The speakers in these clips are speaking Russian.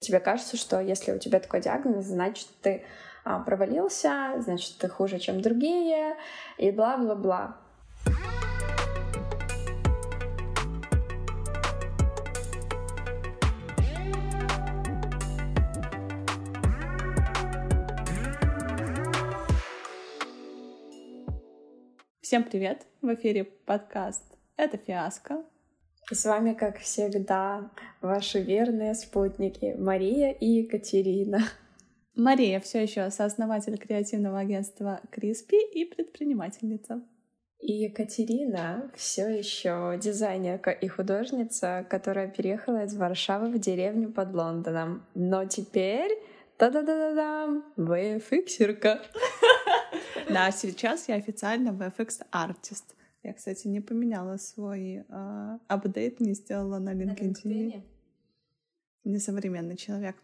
Тебе кажется, что если у тебя такой диагноз, значит, ты а, провалился, значит, ты хуже, чем другие, и бла-бла-бла. Всем привет! В эфире подкаст «Это фиаско». С вами, как всегда, ваши верные спутники Мария и Екатерина. Мария все еще сооснователь креативного агентства Криспи и предпринимательница. И Екатерина все еще дизайнерка и художница, которая переехала из Варшавы в деревню под Лондоном. Но теперь та-да-да-да-дам! VFX-ерка! Да, сейчас я официально VFX-артист. Я, кстати, не поменяла свой э, апдейт, не сделала на LinkedIn. Несовременный человек.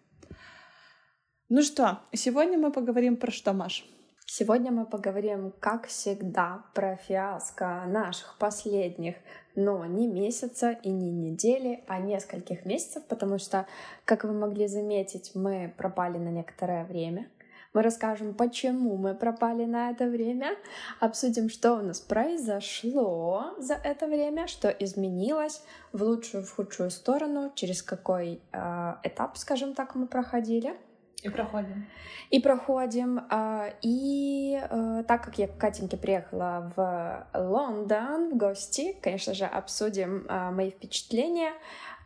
Ну что, сегодня мы поговорим про что, Маш? Сегодня мы поговорим, как всегда, про фиаско наших последних, но не месяца и не недели, а нескольких месяцев, потому что, как вы могли заметить, мы пропали на некоторое время. Мы расскажем, почему мы пропали на это время, обсудим, что у нас произошло за это время, что изменилось в лучшую, в худшую сторону, через какой э, этап, скажем так, мы проходили. И проходим. И проходим. Э, и э, так как я к Катеньке приехала в Лондон в гости, конечно же, обсудим э, мои впечатления.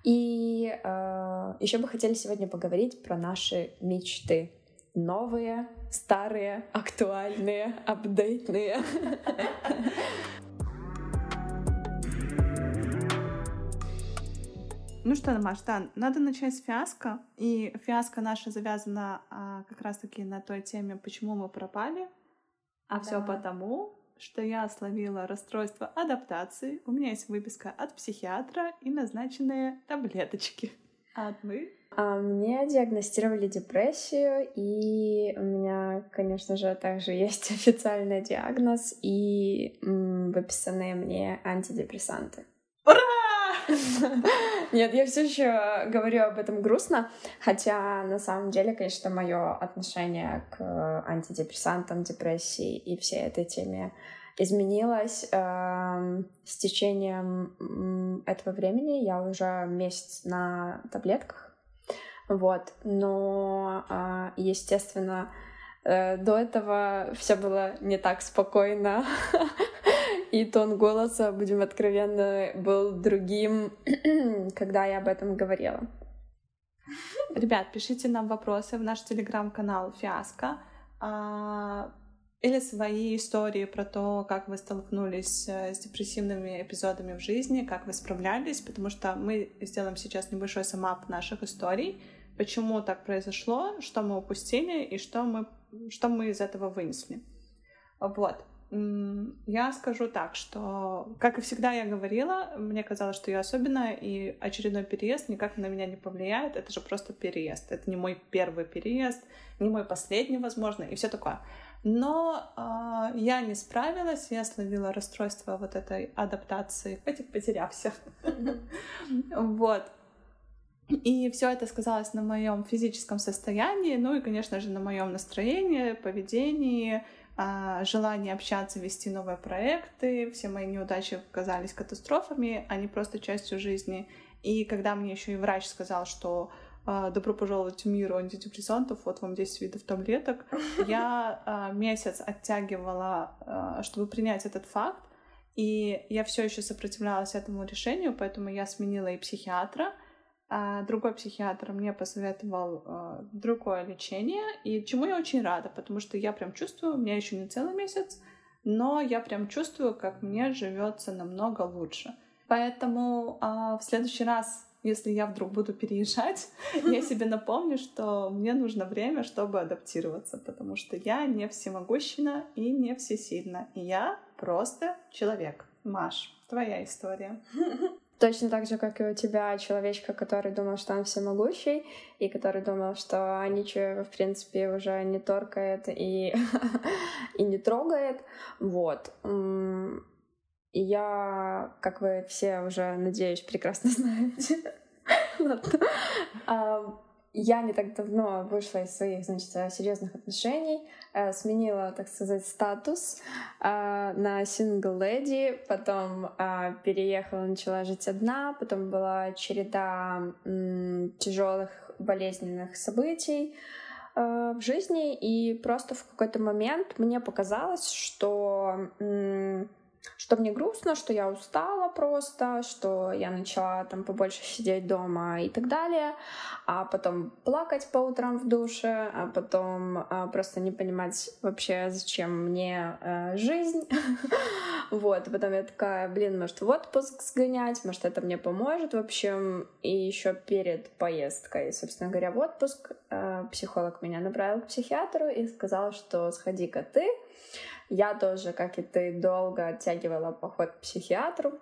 И э, еще бы хотели сегодня поговорить про наши мечты новые, старые, актуальные, апдейтные. Ну что, Маш, да, надо начать с фиаско. И фиаско наша завязана а, как раз-таки на той теме, почему мы пропали. А да. все потому, что я словила расстройство адаптации. У меня есть выписка от психиатра и назначенные таблеточки. А вы? А мне диагностировали депрессию, и у меня, конечно же, также есть официальный диагноз и выписанные мне антидепрессанты. Ура! Нет, я все еще говорю об этом грустно, хотя на самом деле, конечно, мое отношение к антидепрессантам, депрессии и всей этой теме изменилось э, с течением этого времени. Я уже месяц на таблетках, вот. Но, а, естественно, э, до этого все было не так спокойно. И тон голоса, будем откровенны, был другим, когда я об этом говорила. Ребят, пишите нам вопросы в наш телеграм-канал Фиаско а, или свои истории про то, как вы столкнулись э, с депрессивными эпизодами в жизни, как вы справлялись, потому что мы сделаем сейчас небольшой самап наших историй, почему так произошло, что мы упустили и что мы, что мы из этого вынесли. Вот. Я скажу так, что, как и всегда я говорила, мне казалось, что я особенная, и очередной переезд никак на меня не повлияет. Это же просто переезд. Это не мой первый переезд, не мой последний, возможно, и все такое. Но э, я не справилась, я словила расстройство вот этой адаптации. Этих потерялся. Вот. И все это сказалось на моем физическом состоянии, ну и, конечно же, на моем настроении, поведении, а, желании общаться, вести новые проекты. Все мои неудачи казались катастрофами, а не просто частью жизни. И когда мне еще и врач сказал, что а, добро пожаловать в мир антидепрессантов, вот вам 10 видов таблеток, я а, месяц оттягивала, чтобы принять этот факт, и я все еще сопротивлялась этому решению, поэтому я сменила и психиатра, а другой психиатр мне посоветовал э, другое лечение, и чему я очень рада, потому что я прям чувствую, у меня еще не целый месяц, но я прям чувствую, как мне живется намного лучше. Поэтому э, в следующий раз, если я вдруг буду переезжать, я себе напомню, что мне нужно время, чтобы адаптироваться, потому что я не всемогущина и не всесильна, и я просто человек. Маш, твоя история. Точно так же, как и у тебя человечка, который думал, что он всемогущий, и который думал, что ничего, в принципе, уже не торкает и, и не трогает. Вот. Я, как вы все уже, надеюсь, прекрасно знаете, а, я не так давно вышла из своих, значит, серьезных отношений, э, сменила, так сказать, статус э, на сингл леди, потом э, переехала, начала жить одна, потом была череда тяжелых болезненных событий э, в жизни, и просто в какой-то момент мне показалось, что что мне грустно, что я устала просто, что я начала там побольше сидеть дома и так далее, а потом плакать по утрам в душе, а потом а, просто не понимать вообще, зачем мне а, жизнь. вот, а потом я такая, блин, может в отпуск сгонять, может это мне поможет, в общем, и еще перед поездкой, собственно говоря, в отпуск а, психолог меня направил к психиатру и сказал, что сходи-ка ты, я тоже, как и ты, долго оттягивала поход к психиатру.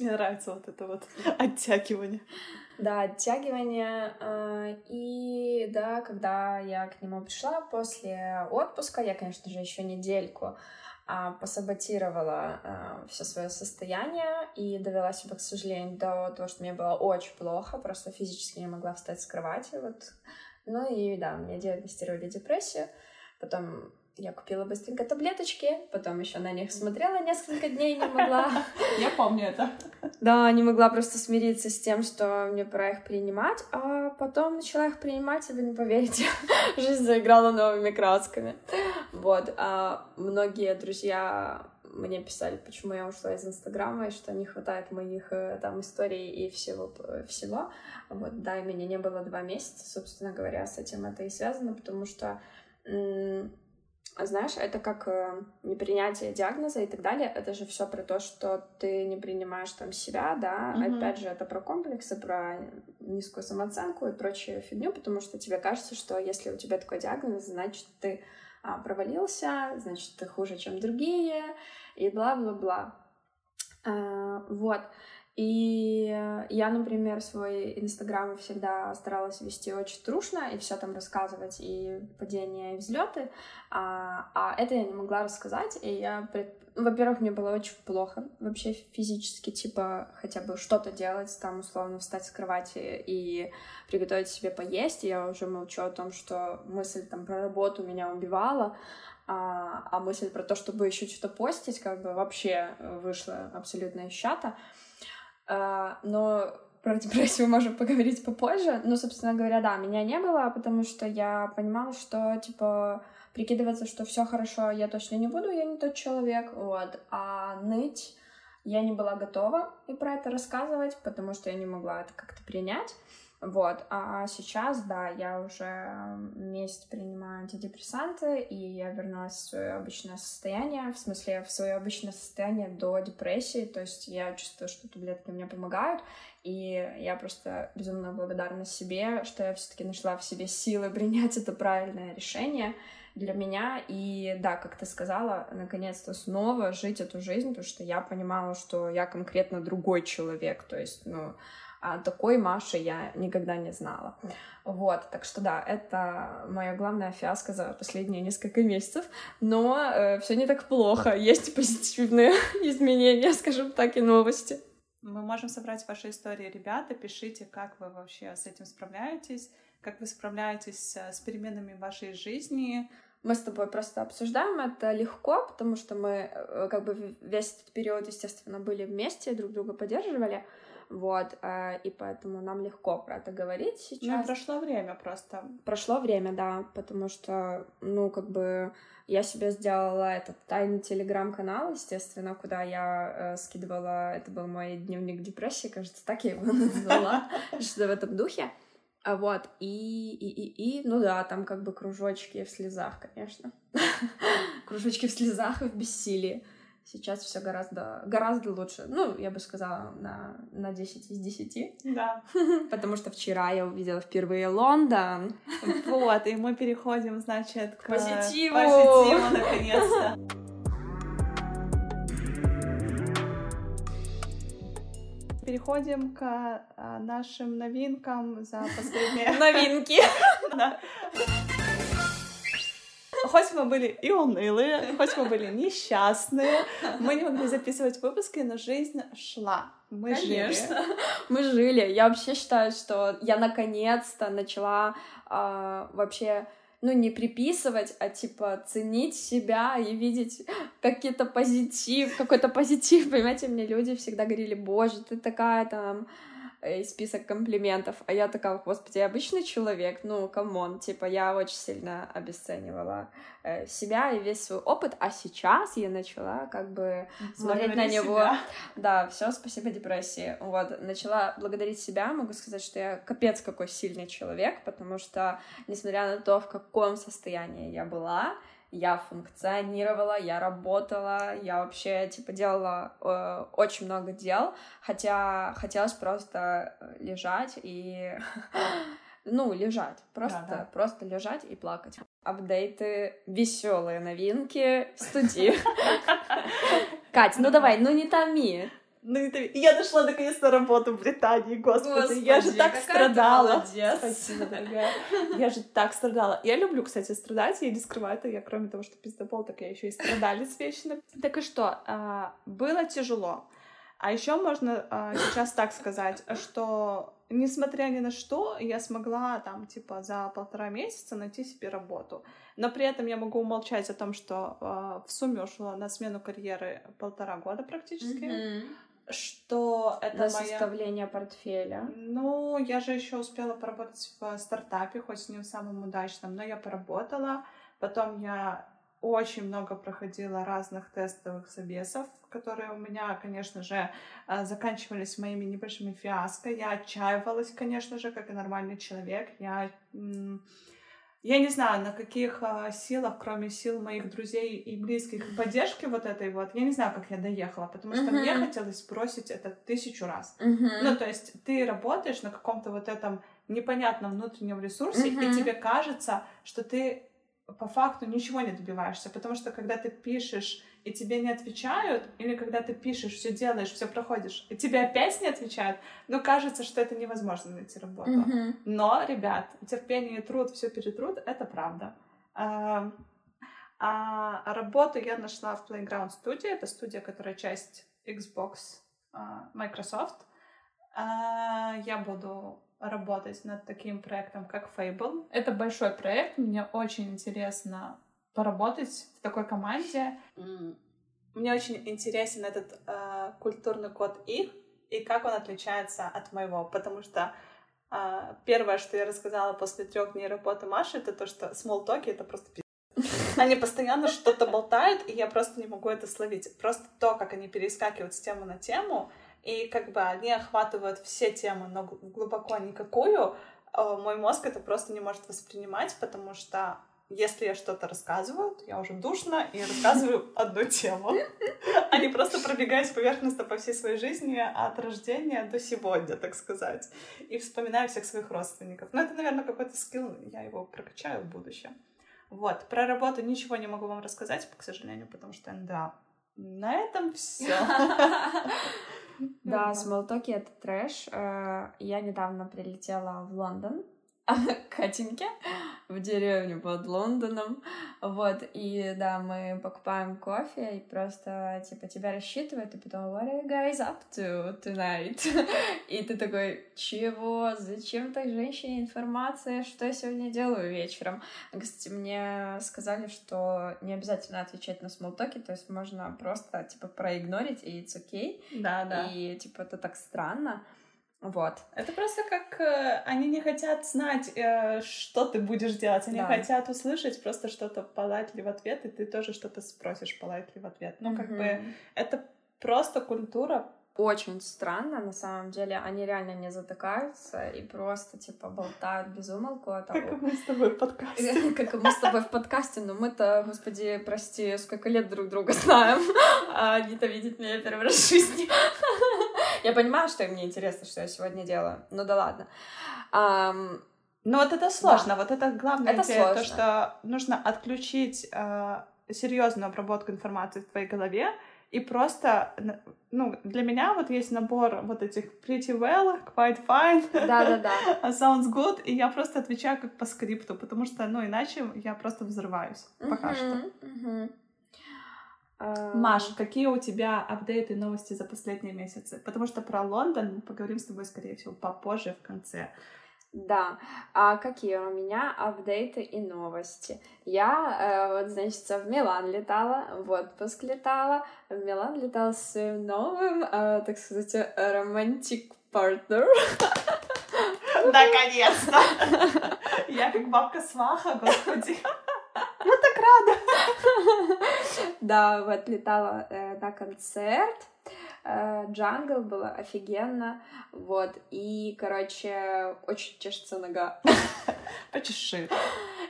Мне нравится вот это вот оттягивание. Да, оттягивание. А, и да, когда я к нему пришла после отпуска, я, конечно же, еще недельку а, посаботировала а, все свое состояние и довела себя, к сожалению, до того, что мне было очень плохо, просто физически не могла встать с кровати. Вот. Ну и да, мне диагностировали депрессию. Потом я купила быстренько таблеточки, потом еще на них смотрела несколько дней, не могла. Я помню это. Да, не могла просто смириться с тем, что мне пора их принимать, а потом начала их принимать, и вы не поверите, жизнь заиграла новыми красками. Вот, а многие друзья мне писали, почему я ушла из Инстаграма, и что не хватает моих э, там историй и всего, всего. Вот, да, и меня не было два месяца, собственно говоря, с этим это и связано, потому что знаешь, это как э, непринятие диагноза и так далее. Это же все про то, что ты не принимаешь там себя, да. Mm-hmm. Опять же, это про комплексы, про низкую самооценку и прочую фигню, потому что тебе кажется, что если у тебя такой диагноз, значит, ты а, провалился, значит, ты хуже, чем другие, и бла-бла-бла. А, вот. И я, например, свой инстаграм всегда старалась вести очень трушно и все там рассказывать, и падения, и взлеты. А, а это я не могла рассказать, и я пред... Во-первых, мне было очень плохо вообще физически, типа, хотя бы что-то делать, там, условно, встать с кровати и приготовить себе поесть. И я уже молчу о том, что мысль там про работу меня убивала, а, а мысль про то, чтобы еще что-то постить, как бы вообще вышла абсолютно из чата. А, но про депрессию можем поговорить попозже. Но, собственно говоря, да, меня не было, потому что я понимала, что, типа, прикидываться, что все хорошо, я точно не буду, я не тот человек, вот. А ныть я не была готова и про это рассказывать, потому что я не могла это как-то принять. Вот, а сейчас, да, я уже месяц принимаю антидепрессанты, и я вернулась в свое обычное состояние, в смысле, в свое обычное состояние до депрессии, то есть я чувствую, что таблетки мне помогают, и я просто безумно благодарна себе, что я все-таки нашла в себе силы принять это правильное решение для меня, и да, как ты сказала, наконец-то снова жить эту жизнь, потому что я понимала, что я конкретно другой человек, то есть, ну, а такой Маши я никогда не знала. Вот, так что да, это моя главная фиаско за последние несколько месяцев, но э, все не так плохо, есть позитивные изменения, скажем так, и новости. Мы можем собрать ваши истории, ребята, пишите, как вы вообще с этим справляетесь, как вы справляетесь с переменами в вашей жизни, мы с тобой просто обсуждаем это легко, потому что мы э, как бы весь этот период, естественно, были вместе, друг друга поддерживали. Вот, э, и поэтому нам легко про это говорить сейчас. Ну, прошло время просто. Прошло время, да, потому что, ну, как бы я себе сделала этот тайный телеграм-канал, естественно, куда я э, скидывала, это был мой дневник депрессии, кажется, так я его назвала, что-то в этом духе. А вот, и, и, и, и, ну да, там как бы кружочки в слезах, конечно. кружочки в слезах и в бессилии. Сейчас все гораздо, гораздо лучше. Ну, я бы сказала, на, на 10 из 10. Да. Потому что вчера я увидела впервые Лондон. Вот, и мы переходим, значит, к, к позитиву. позитиву, наконец-то. Переходим к а, нашим новинкам за последние... Новинки! Хоть мы были и унылые, хоть мы были несчастные, мы не могли записывать выпуски, но жизнь шла. Мы Конечно. жили. Мы жили. Я вообще считаю, что я наконец-то начала а, вообще ну, не приписывать, а типа ценить себя и видеть какие-то позитив, какой-то позитив. Понимаете, мне люди всегда говорили, боже, ты такая там и список комплиментов. А я такая, господи, я обычный человек, ну, come on, типа, я очень сильно обесценивала э, себя и весь свой опыт, а сейчас я начала как бы смотреть на него. Себя. Да, все, спасибо депрессии. Вот, начала благодарить себя, могу сказать, что я капец какой сильный человек, потому что, несмотря на то, в каком состоянии я была, я функционировала, я работала, я вообще, типа, делала э, очень много дел, хотя хотелось просто лежать и... ну, лежать, просто, Да, да. просто лежать и плакать. Апдейты, веселые новинки в студии. Кать, ну давай, ну не томи. Ну, и Я нашла наконец на работу в Британии, господи, я же Господи, так страдала. Спасибо, дорогая. Я же так страдала. Я люблю, кстати, страдать, я не скрываю это. Я, кроме того, что пиздобол, так я еще и страдалец вечно. Так и что, а, было тяжело. А еще можно а, сейчас так сказать, что несмотря ни на что, я смогла там, типа, за полтора месяца найти себе работу. Но при этом я могу умолчать о том, что а, в сумме ушло на смену карьеры полтора года практически. Мгм. Что это На моя... составление портфеля. Ну, я же еще успела поработать в стартапе, хоть не в самом удачном, но я поработала. Потом я очень много проходила разных тестовых собесов, которые у меня, конечно же, э, заканчивались моими небольшими фиаско. Я отчаивалась, конечно же, как и нормальный человек. Я, я не знаю, на каких а, силах, кроме сил моих друзей и близких, и поддержки вот этой вот, я не знаю, как я доехала, потому что Мгм. мне хотелось бросить это тысячу раз. Мгм. Ну, то есть ты работаешь на каком-то вот этом непонятном внутреннем ресурсе, Мгм. и тебе кажется, что ты по факту ничего не добиваешься, потому что когда ты пишешь и тебе не отвечают, или когда ты пишешь, все делаешь, все проходишь, и тебе опять не отвечают, ну кажется, что это невозможно найти работу. Мгм. Но, ребят, терпение и труд все перетрут, это правда. А, а работу я нашла в Playground Studio. Это студия, которая часть Xbox а, Microsoft. А, Я буду работать над таким проектом, как Fable. Это большой проект. Мне очень интересно поработать в такой команде. Мне очень интересен этот а, культурный код их и как он отличается от моего, потому что а, первое, что я рассказала после трех дней работы Маши, это то, что смолтоки — это просто. Они постоянно что-то болтают, и я просто не могу это словить. Просто то, как они перескакивают с темы на тему, и как бы они охватывают все темы, но гл- глубоко никакую, э, мой мозг это просто не может воспринимать, потому что если я что-то рассказываю, то я уже душно и рассказываю одну тему. А не просто пробегаюсь поверхностно по всей своей жизни от рождения до сегодня, так сказать. И вспоминаю всех своих родственников. Но это, наверное, какой-то скилл, я его прокачаю в будущем. Вот, про работу ничего не могу вам рассказать, к сожалению, потому что да. На этом все. Да, смолтоки — это трэш. Э, Я недавно прилетела в Лондон Катеньке в деревню под Лондоном. Вот, и да, мы покупаем кофе, и просто, типа, тебя рассчитывают, и потом, what are you guys up to tonight? И ты такой, чего? Зачем так женщине информация, что я сегодня делаю вечером? Кстати, мне сказали, что не обязательно отвечать на смолтоки, то есть можно просто, типа, проигнорить, и it's okay. Да, да. И, типа, это так странно. Вот. Это просто как э, они не хотят знать, э, что ты будешь делать. Они Да. хотят услышать просто что-то politely в ответ, и ты тоже что-то спросишь politely в ответ. Ну, как бы это просто культура. Очень странно, на самом деле. Они реально не затыкаются и просто, типа, болтают без умолку. о Как и того- мы с тобой в подкасте. Как и мы с тобой в подкасте, но мы-то, господи, прости, сколько лет друг друга знаем, а они-то видят меня первый раз в жизни. Я понимаю, что им не интересно, что я сегодня делаю, ну да ладно. Ам, Но вот это сложно, вот это главное Это идея, то, сложно. что нужно отключить э, серьезную обработку информации в твоей голове и просто, ну, для меня вот есть набор вот этих pretty well, quite fine, Да-да-да. sounds good, и я просто отвечаю как по скрипту, потому что, ну, иначе я просто взрываюсь пока что. А, Маш, какие у тебя апдейты и новости за последние месяцы? Потому что про Лондон мы поговорим с тобой, скорее всего, попозже, в конце. Да, а какие у меня апдейты и новости? Я, э, вот, значит, в Милан летала, в отпуск летала, в Милан летала с своим новым, э, так сказать, романтик партнер. Наконец-то! Я как бабка сваха, господи. Так рада. Да, вот летала э, на концерт. Э, Jungle было офигенно. Вот. И, короче, очень чешется нога. Почеши.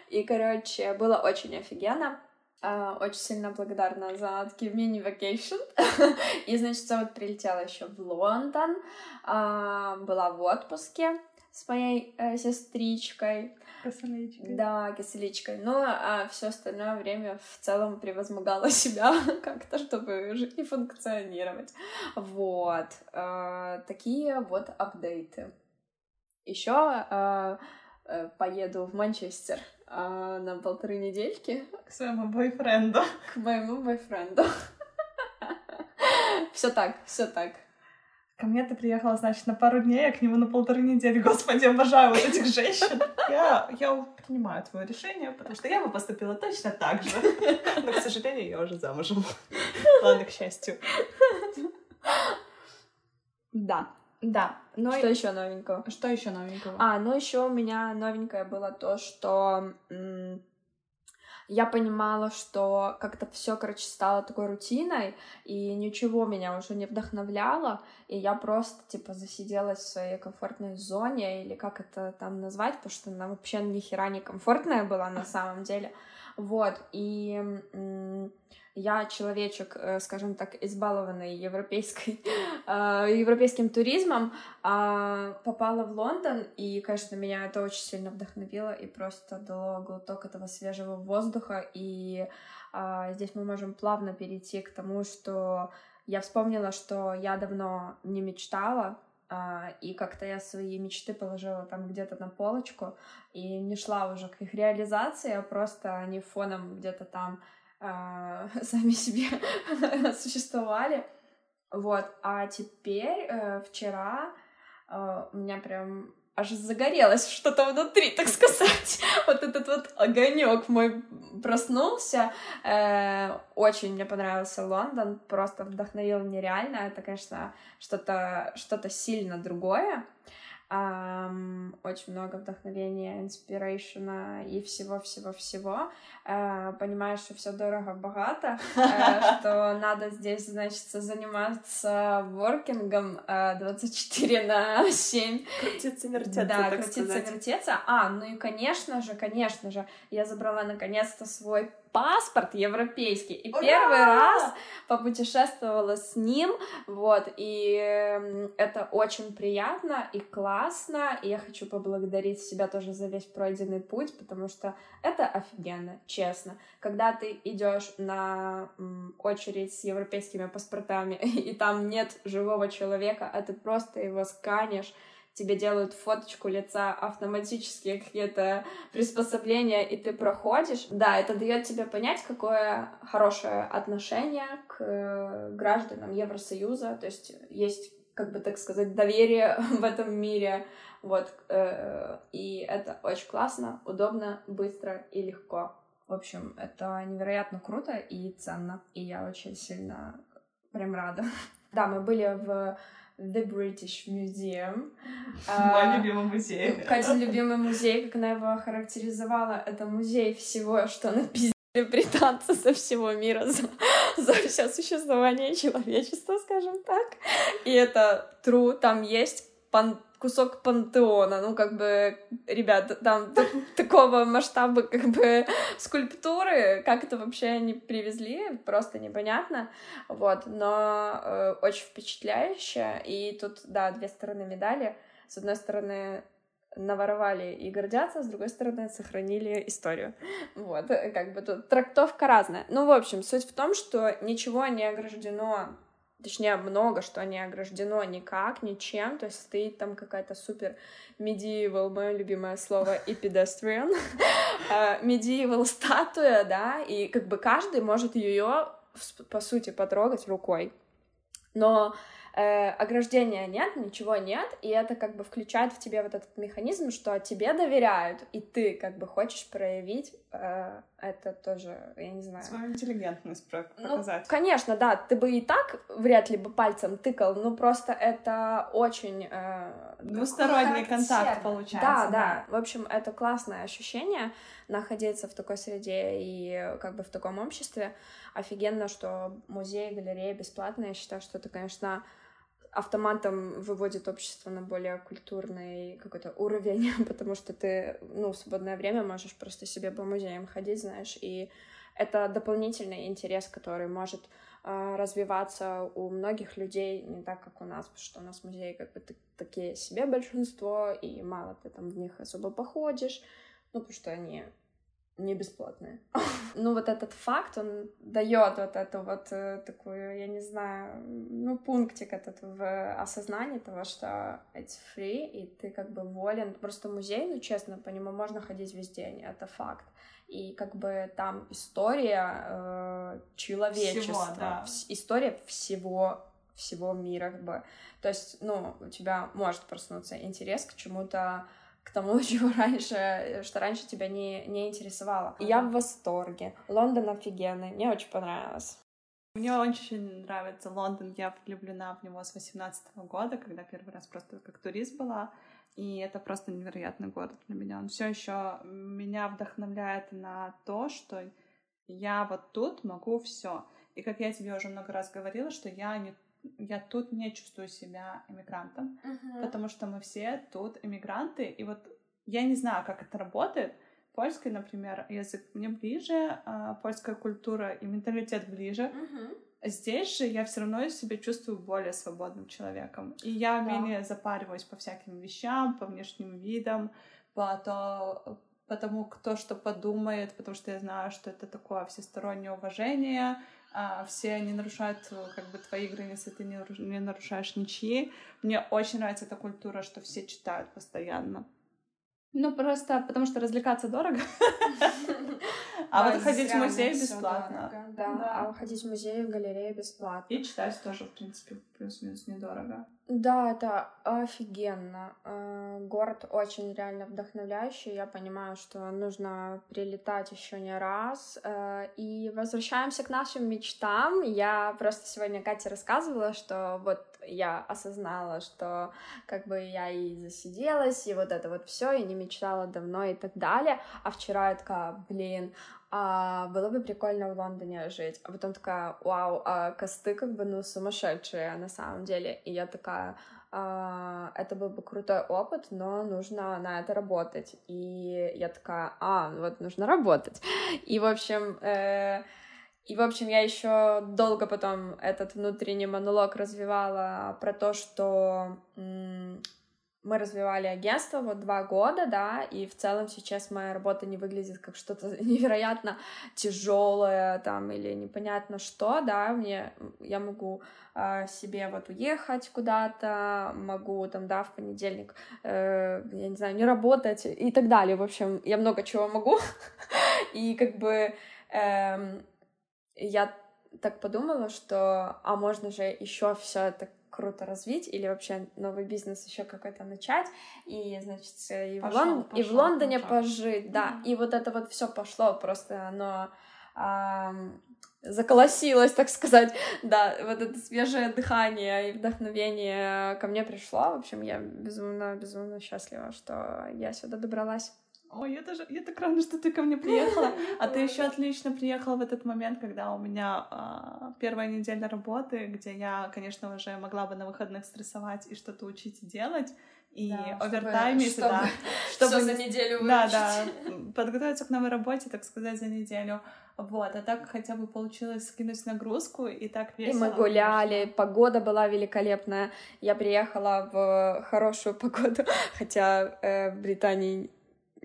И, короче, было очень офигенно. Э, очень сильно благодарна за такие мини- vacation. И, значит, вот прилетела еще в Лондон, была в отпуске с моей э, сестричкой. Косоличкой. Да, киселичкой. Ну, а все остальное время в целом превозмогала себя как-то, чтобы жить и функционировать. Вот. Э, такие вот апдейты. Еще э, э, поеду в Манчестер э, на полторы недельки. К своему бойфренду. К моему бойфренду. Все так, все так. Ко мне ты приехала, значит, на пару дней, а к нему на полторы недели. Господи, обожаю вот этих женщин. Я, я принимаю твое решение, потому что я бы поступила точно так же. Но, к сожалению, я уже замужем. Ладно, к счастью. Да, да. Но что и... еще новенького? Что еще новенького? А, ну еще у меня новенькое было то, что м- я понимала, что как-то все, короче, стало такой рутиной, и ничего меня уже не вдохновляло, и я просто, типа, засиделась в своей комфортной зоне, или как это там назвать, потому что она вообще ни хера не комфортная была на самом деле. Вот, и я человечек, э, скажем так, избалованный европейской, э, европейским туризмом, а, попала в Лондон, и, конечно, меня это очень сильно вдохновило и просто дало глоток этого свежего воздуха, и а, здесь мы можем плавно перейти к тому, что я вспомнила, что я давно не мечтала, Uh, и как-то я свои мечты положила там где-то на полочку и не шла уже к их реализации, а просто они фоном где-то там сами себе существовали. Вот, а теперь uh, вчера у меня прям аж загорелось что-то внутри, так сказать. вот этот вот огонек мой проснулся. Э, очень мне понравился Лондон, просто вдохновил нереально. Это, конечно, что-то что-то сильно другое. Um, очень много вдохновения, инспирейшена и всего-всего-всего. Uh, понимаешь, что все дорого-богато, uh, что надо здесь, значит, заниматься воркингом uh, 24 на 7. Крутиться, вертеться, Да, так крутиться, сказать. вертеться. А, ну и, конечно же, конечно же, я забрала наконец-то свой паспорт европейский. И Ура! первый раз попутешествовала с ним, вот, и это очень приятно и классно, и я хочу поблагодарить себя тоже за весь пройденный путь, потому что это офигенно, честно. Когда ты идешь на очередь с европейскими паспортами, и там нет живого человека, а ты просто его сканешь, тебе делают фоточку лица, автоматические какие-то приспособления, и ты проходишь. Да, это дает тебе понять, какое хорошее отношение к э, гражданам Евросоюза, то есть есть как бы так сказать, доверие в этом мире, вот, э, и это очень классно, удобно, быстро и легко. В общем, это невероятно круто и ценно, и я очень сильно прям рада. Да, мы были в The British Museum. Мой любимый музей. Катя любимый музей, как она его характеризовала, это музей всего, что напиздили британцы со всего мира за, за все существование человечества, скажем так. И это true, там есть пан кусок пантеона, ну, как бы, ребят, там такого масштаба, как бы, скульптуры, как это вообще они привезли, просто непонятно, вот, но э, очень впечатляюще, и тут, да, две стороны медали, с одной стороны, наворовали и гордятся, с другой стороны, сохранили историю. Вот, как бы тут трактовка разная. Ну, в общем, суть в том, что ничего не ограждено точнее, много что не ограждено никак, ничем, то есть стоит там какая-то супер medieval, мое любимое слово, и pedestrian, medieval статуя, да, и как бы каждый может ее по сути, потрогать рукой. Но э, ограждения нет, ничего нет, и это как бы включает в тебе вот этот механизм, что тебе доверяют, и ты как бы хочешь проявить это тоже, я не знаю. Свою интеллигентность ну, показать. Ну, конечно, да, ты бы и так вряд ли бы пальцем тыкал, но просто это очень... Э, Двусторонний контакт получается. Да, да, да. В общем, это классное ощущение находиться в такой среде и как бы в таком обществе. Офигенно, что музей, галерея бесплатные. Я считаю, что это, конечно, автоматом выводит общество на более культурный какой-то уровень, потому что ты, ну, в свободное время можешь просто себе по музеям ходить, знаешь, и это дополнительный интерес, который может э, развиваться у многих людей не так, как у нас, потому что у нас музеи как бы такие себе большинство, и мало ты там в них особо походишь, ну, потому что они не бесплатные. ну, вот этот факт, он дает вот эту вот э, такую, я не знаю, ну, пунктик этот в осознании того, что it's free, и ты как бы волен. Просто музей, ну, честно, по нему можно ходить весь день, это факт. И как бы там история э, человечества, всего, да. история всего всего мира, как бы. То есть, ну, у тебя может проснуться интерес к чему-то к тому, чего раньше, что раньше тебя не, не интересовало. Я в восторге. Лондон офигенный, мне очень понравилось. Мне очень нравится Лондон, я влюблена в него с 18 -го года, когда первый раз просто как турист была. И это просто невероятный город для меня. Он все еще меня вдохновляет на то, что я вот тут могу все. И как я тебе уже много раз говорила, что я не я тут не чувствую себя иммигрантом, uh-huh. потому что мы все тут иммигранты, и вот я не знаю, как это работает. Польский, например, язык мне ближе, а польская культура и менталитет ближе. Uh-huh. Здесь же я все равно себя чувствую более свободным человеком. И я да. менее запариваюсь по всяким вещам, по внешним видам, по то, потому кто что подумает, потому что я знаю, что это такое всестороннее уважение, все не нарушают э, как бы твои границы, ты не, не нарушаешь ничьи. Мне очень нравится эта культура, что все читают постоянно. Ну, просто потому что развлекаться дорого. А вот ходить в музей бесплатно. Да, а ходить в музей, в галерею бесплатно. И читать тоже, в принципе, плюс-минус недорого. Да, это офигенно. Э, город очень реально вдохновляющий. Я понимаю, что нужно прилетать еще не раз. Э, и возвращаемся к нашим мечтам. Я просто сегодня Кате рассказывала, что вот я осознала, что как бы я и засиделась, и вот это вот все, и не мечтала давно и так далее. А вчера я такая, блин, а, было бы прикольно в Лондоне жить. А потом такая, вау, а косты как бы, ну, сумасшедшие на самом деле. И я такая, а, это был бы крутой опыт, но нужно на это работать. И я такая, а, вот нужно работать. И, в общем, э, и, в общем, я еще долго потом этот внутренний монолог развивала про то, что мы развивали агентство вот два года, да, и в целом сейчас моя работа не выглядит как что-то невероятно тяжелое там или непонятно что, да, мне я могу э, себе вот уехать куда-то, могу там, да, в понедельник, э, я не знаю, не работать и так далее, в общем, я много чего могу, и как бы э, я так подумала, что, а можно же еще все это круто развить или вообще новый бизнес еще какой-то начать и значит и, пошел, в, Лон... пошел, и в Лондоне пошел. пожить, да, mm-hmm. и вот это вот все пошло просто оно эм, заколосилось, так сказать, да, вот это свежее дыхание и вдохновение ко мне пришло, в общем, я безумно безумно счастлива, что я сюда добралась. Ой, я даже, я так рада, что ты ко мне приехала. А ты еще отлично приехала в этот момент, когда у меня а, первая неделя работы, где я, конечно, уже могла бы на выходных стрессовать и что-то учить и делать. И да, овертайме, чтобы, да. Чтобы, чтобы за неделю выучить. Да, да. Подготовиться к новой работе, так сказать, за неделю. Вот, а так хотя бы получилось скинуть нагрузку, и так весело. И мы гуляли, конечно. погода была великолепная. Я приехала в хорошую погоду, хотя э, в Британии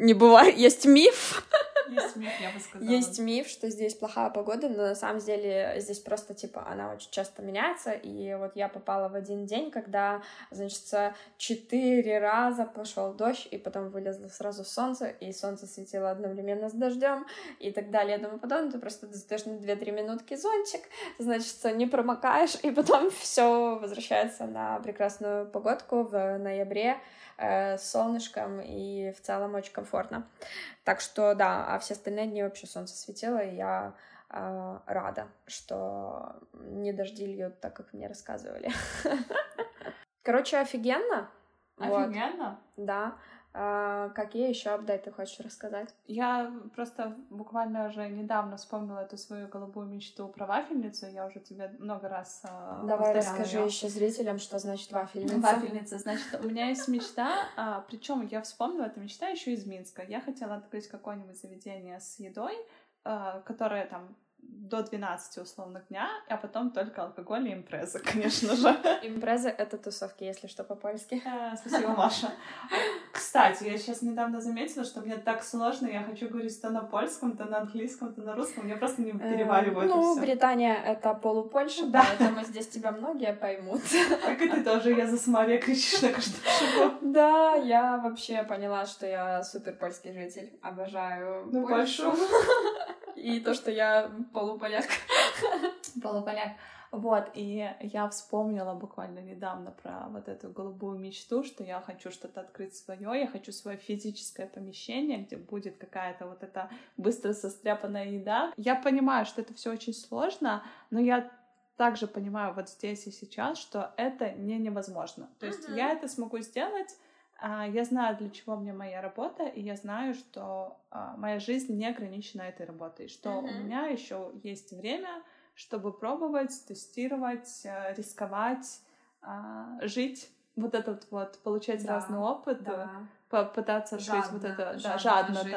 не бывает, есть миф. Есть миф, я бы сказала. Есть миф, что здесь плохая погода, но на самом деле здесь просто, типа, она очень часто меняется, и вот я попала в один день, когда, значит, четыре раза пошел дождь, и потом вылезло сразу солнце, и солнце светило одновременно с дождем, и так далее. Я думаю, потом ты просто достаешь на 2-3 минутки зонтик, значит, не промокаешь, и потом все возвращается на прекрасную погодку в ноябре, э, с солнышком, и в целом очень комфортно. Так что да, а все остальные дни вообще солнце светило, и я э, рада, что не дожди льют так, как мне рассказывали. Короче, офигенно. Офигенно? Да. А, какие еще апдейты хочешь рассказать? Я просто буквально уже недавно вспомнила эту свою голубую мечту про вафельницу. Я уже тебе много раз э, Давай расскажи еще зрителям, что значит вафельница. Вафельница. Значит, у меня есть мечта, а, причем я вспомнила эту мечта еще из Минска. Я хотела открыть какое-нибудь заведение с едой, а, которое там до 12 условных дня, а потом только алкоголь и импреза, конечно же. Импреза — это тусовки, если что, по-польски. Э, спасибо, Маша. Кстати, я сейчас недавно заметила, что мне так сложно, я хочу говорить то на польском, то на английском, то на русском, я просто не перевариваю это Ну, Британия — это полупольша, да. поэтому здесь тебя многие поймут. Как и ты тоже, я за Самария кричишь на каждом шагу. Да, я вообще поняла, что я супер польский житель. Обожаю ну, Польшу. И то, что я полуполяк. Полуполяк. Вот, и я вспомнила буквально недавно про вот эту голубую мечту, что я хочу что-то открыть свое, я хочу свое физическое помещение, где будет какая-то вот эта быстро состряпанная еда. Я понимаю, что это все очень сложно, но я также понимаю вот здесь и сейчас, что это не невозможно. То есть uh-huh. я это смогу сделать, я знаю, для чего мне моя работа, и я знаю, что а, моя жизнь не ограничена этой работой, что uh-huh. у меня еще есть время, чтобы пробовать, тестировать, э, рисковать, а, жить, вот этот вот, получать да, разный опыт, да. попытаться открыть жадно, вот это, да, жадно, жить.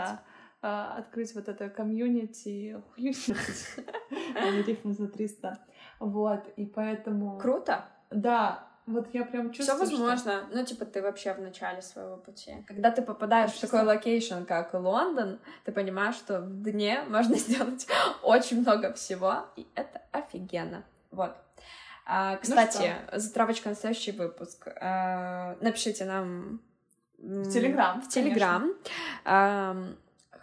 да, открыть вот это комьюнити, рифм за 300, вот, и поэтому... Круто! Да, вот я прям чувствую, Все возможно. Что... Ну, типа, ты вообще в начале своего пути. Когда ты попадаешь в такой location, как Лондон, ты понимаешь, что в дне можно сделать очень много всего, и это офигенно. Вот. А, ну кстати, ну затравочка на следующий выпуск. А, напишите нам в Телеграм. В Телеграм.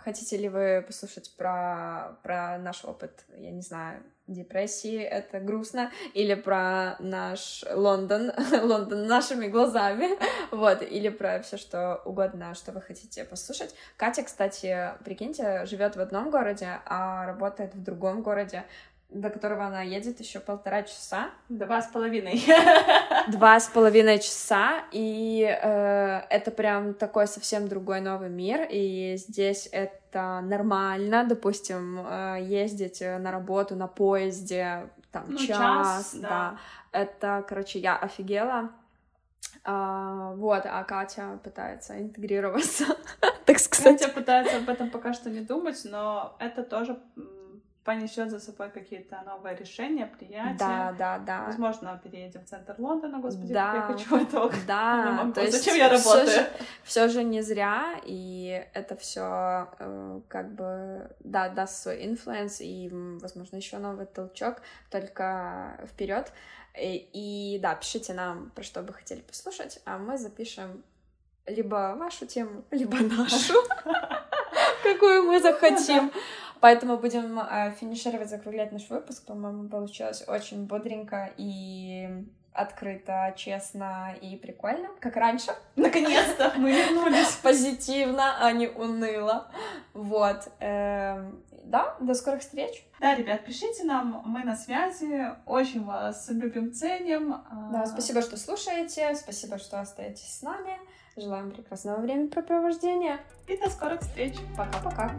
Хотите ли вы послушать про, про наш опыт, я не знаю, депрессии, это грустно, или про наш Лондон, Лондон нашими глазами, вот, или про все что угодно, что вы хотите послушать. Катя, кстати, прикиньте, живет в одном городе, а работает в другом городе, до которого она едет еще полтора часа. Два с половиной. Два с половиной часа, и э, это прям такой совсем другой новый мир, и здесь это нормально, допустим, э, ездить на работу на поезде там ну, час, час да. да. Это, короче, я офигела. А, вот, а Катя пытается интегрироваться, так сказать. Катя пытается об этом пока что не думать, но это тоже понесет за собой какие-то новые решения, приятия. Да, да, да. Возможно, переедем в центр Лондона, господи, да, я хочу этого. Да, то есть зачем я работаю? Все же, все же не зря, и это все э, как бы да, даст свой influence и, возможно, еще новый толчок только вперед. И, и да, пишите нам, про что бы хотели послушать, а мы запишем либо вашу тему, либо нашу, какую мы захотим. Поэтому будем э, финишировать, закруглять наш выпуск. По-моему, получилось очень бодренько и открыто, честно и прикольно, как раньше. Наконец-то мы вернулись позитивно, а не уныло. Вот. Эм, да, до скорых встреч. Да, ребят, пишите нам, мы на связи, очень вас любим, ценим. Да, спасибо, что слушаете, спасибо, что остаетесь с нами. Желаем прекрасного времяпрепровождения. И до скорых встреч. Пока-пока.